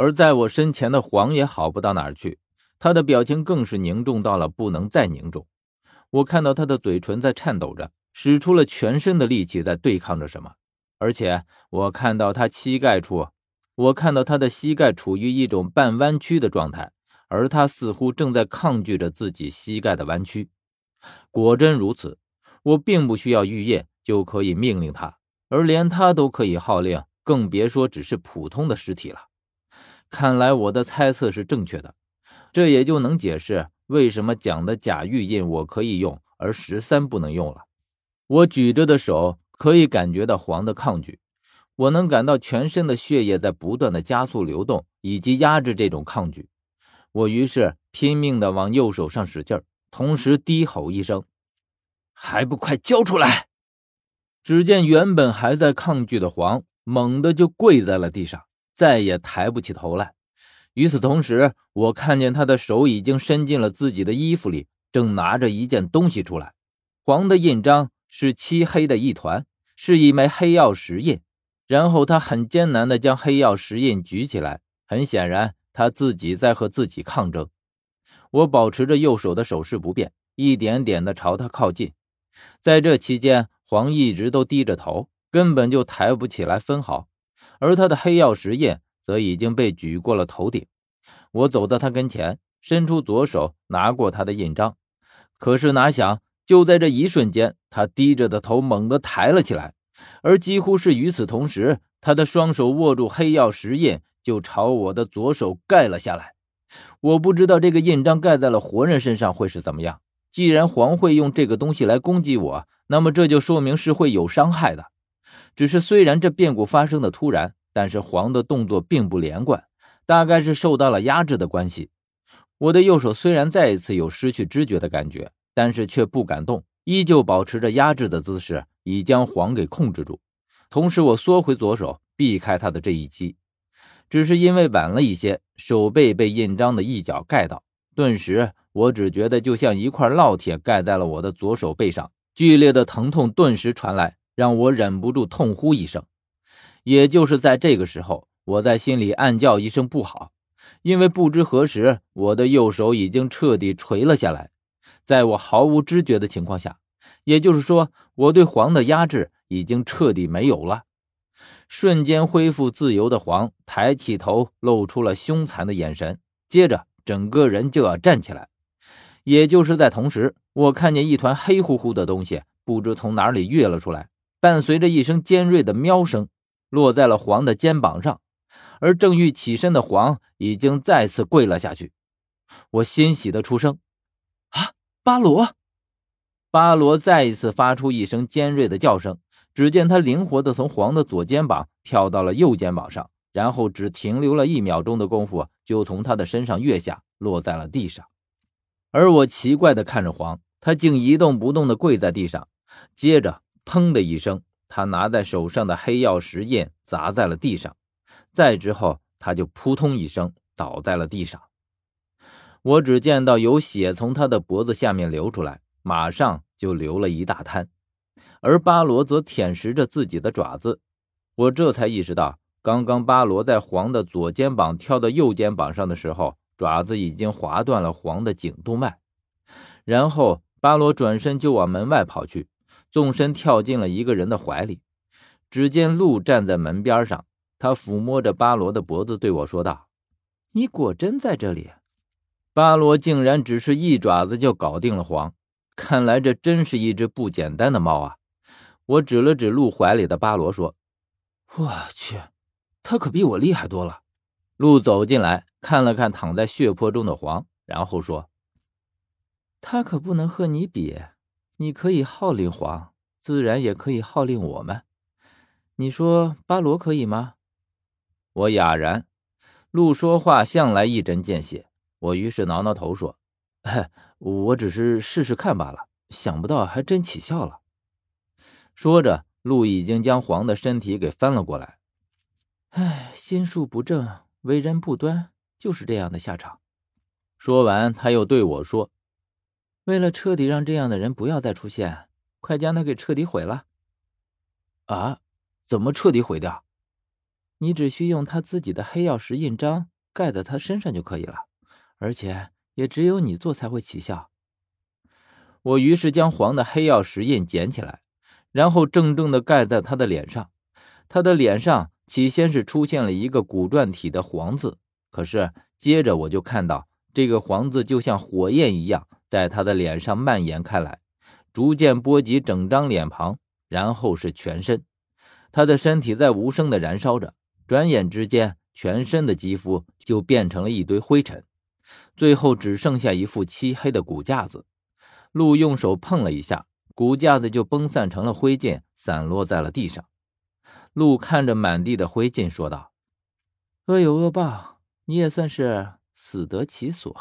而在我身前的黄也好不到哪儿去，他的表情更是凝重到了不能再凝重。我看到他的嘴唇在颤抖着，使出了全身的力气在对抗着什么，而且我看到他膝盖处，我看到他的膝盖处于一种半弯曲的状态，而他似乎正在抗拒着自己膝盖的弯曲。果真如此，我并不需要玉叶就可以命令他，而连他都可以号令，更别说只是普通的尸体了。看来我的猜测是正确的，这也就能解释为什么讲的假玉印我可以用，而十三不能用了。我举着的手可以感觉到黄的抗拒，我能感到全身的血液在不断的加速流动，以及压制这种抗拒。我于是拼命的往右手上使劲，同时低吼一声：“还不快交出来！”只见原本还在抗拒的黄猛地就跪在了地上。再也抬不起头来。与此同时，我看见他的手已经伸进了自己的衣服里，正拿着一件东西出来。黄的印章是漆黑的一团，是一枚黑曜石印。然后他很艰难地将黑曜石印举起来，很显然他自己在和自己抗争。我保持着右手的手势不变，一点点地朝他靠近。在这期间，黄一直都低着头，根本就抬不起来分毫。而他的黑曜石印则已经被举过了头顶。我走到他跟前，伸出左手拿过他的印章，可是哪想，就在这一瞬间，他低着的头猛地抬了起来，而几乎是与此同时，他的双手握住黑曜石印，就朝我的左手盖了下来。我不知道这个印章盖在了活人身上会是怎么样。既然黄会用这个东西来攻击我，那么这就说明是会有伤害的。只是虽然这变故发生的突然，但是黄的动作并不连贯，大概是受到了压制的关系。我的右手虽然再一次有失去知觉的感觉，但是却不敢动，依旧保持着压制的姿势，以将黄给控制住。同时，我缩回左手，避开他的这一击。只是因为晚了一些，手背被印章的一角盖到，顿时我只觉得就像一块烙铁盖在了我的左手背上，剧烈的疼痛顿时传来。让我忍不住痛呼一声，也就是在这个时候，我在心里暗叫一声不好，因为不知何时，我的右手已经彻底垂了下来，在我毫无知觉的情况下，也就是说，我对黄的压制已经彻底没有了。瞬间恢复自由的黄抬起头，露出了凶残的眼神，接着整个人就要站起来。也就是在同时，我看见一团黑乎乎的东西，不知从哪里跃了出来。伴随着一声尖锐的喵声，落在了黄的肩膀上，而正欲起身的黄已经再次跪了下去。我欣喜的出声：“啊，巴罗！”巴罗再一次发出一声尖锐的叫声。只见他灵活的从黄的左肩膀跳到了右肩膀上，然后只停留了一秒钟的功夫，就从他的身上跃下，落在了地上。而我奇怪的看着黄，他竟一动不动的跪在地上，接着。砰的一声，他拿在手上的黑曜石印砸在了地上，再之后，他就扑通一声倒在了地上。我只见到有血从他的脖子下面流出来，马上就流了一大滩，而巴罗则舔食着自己的爪子。我这才意识到，刚刚巴罗在黄的左肩膀跳到右肩膀上的时候，爪子已经划断了黄的颈动脉。然后，巴罗转身就往门外跑去。纵身跳进了一个人的怀里，只见鹿站在门边上，他抚摸着巴罗的脖子，对我说道：“你果真在这里？”巴罗竟然只是一爪子就搞定了黄，看来这真是一只不简单的猫啊！我指了指鹿怀里的巴罗，说：“我去，他可比我厉害多了。”鹿走进来看了看躺在血泊中的黄，然后说：“他可不能和你比。”你可以号令黄，自然也可以号令我们。你说巴罗可以吗？我哑然。鹿说话向来一针见血。我于是挠挠头说：“我只是试试看罢了，想不到还真起效了。”说着，鹿已经将黄的身体给翻了过来。唉，心术不正，为人不端，就是这样的下场。说完，他又对我说。为了彻底让这样的人不要再出现，快将他给彻底毁了！啊，怎么彻底毁掉？你只需用他自己的黑曜石印章盖在他身上就可以了，而且也只有你做才会起效。我于是将黄的黑曜石印捡起来，然后正正的盖在他的脸上。他的脸上起先是出现了一个古篆体的黄字，可是接着我就看到这个黄字就像火焰一样在他的脸上蔓延开来，逐渐波及整张脸庞，然后是全身。他的身体在无声的燃烧着，转眼之间，全身的肌肤就变成了一堆灰尘，最后只剩下一副漆黑的骨架子。鹿用手碰了一下，骨架子就崩散成了灰烬，散落在了地上。鹿看着满地的灰烬，说道：“恶有恶报，你也算是死得其所。”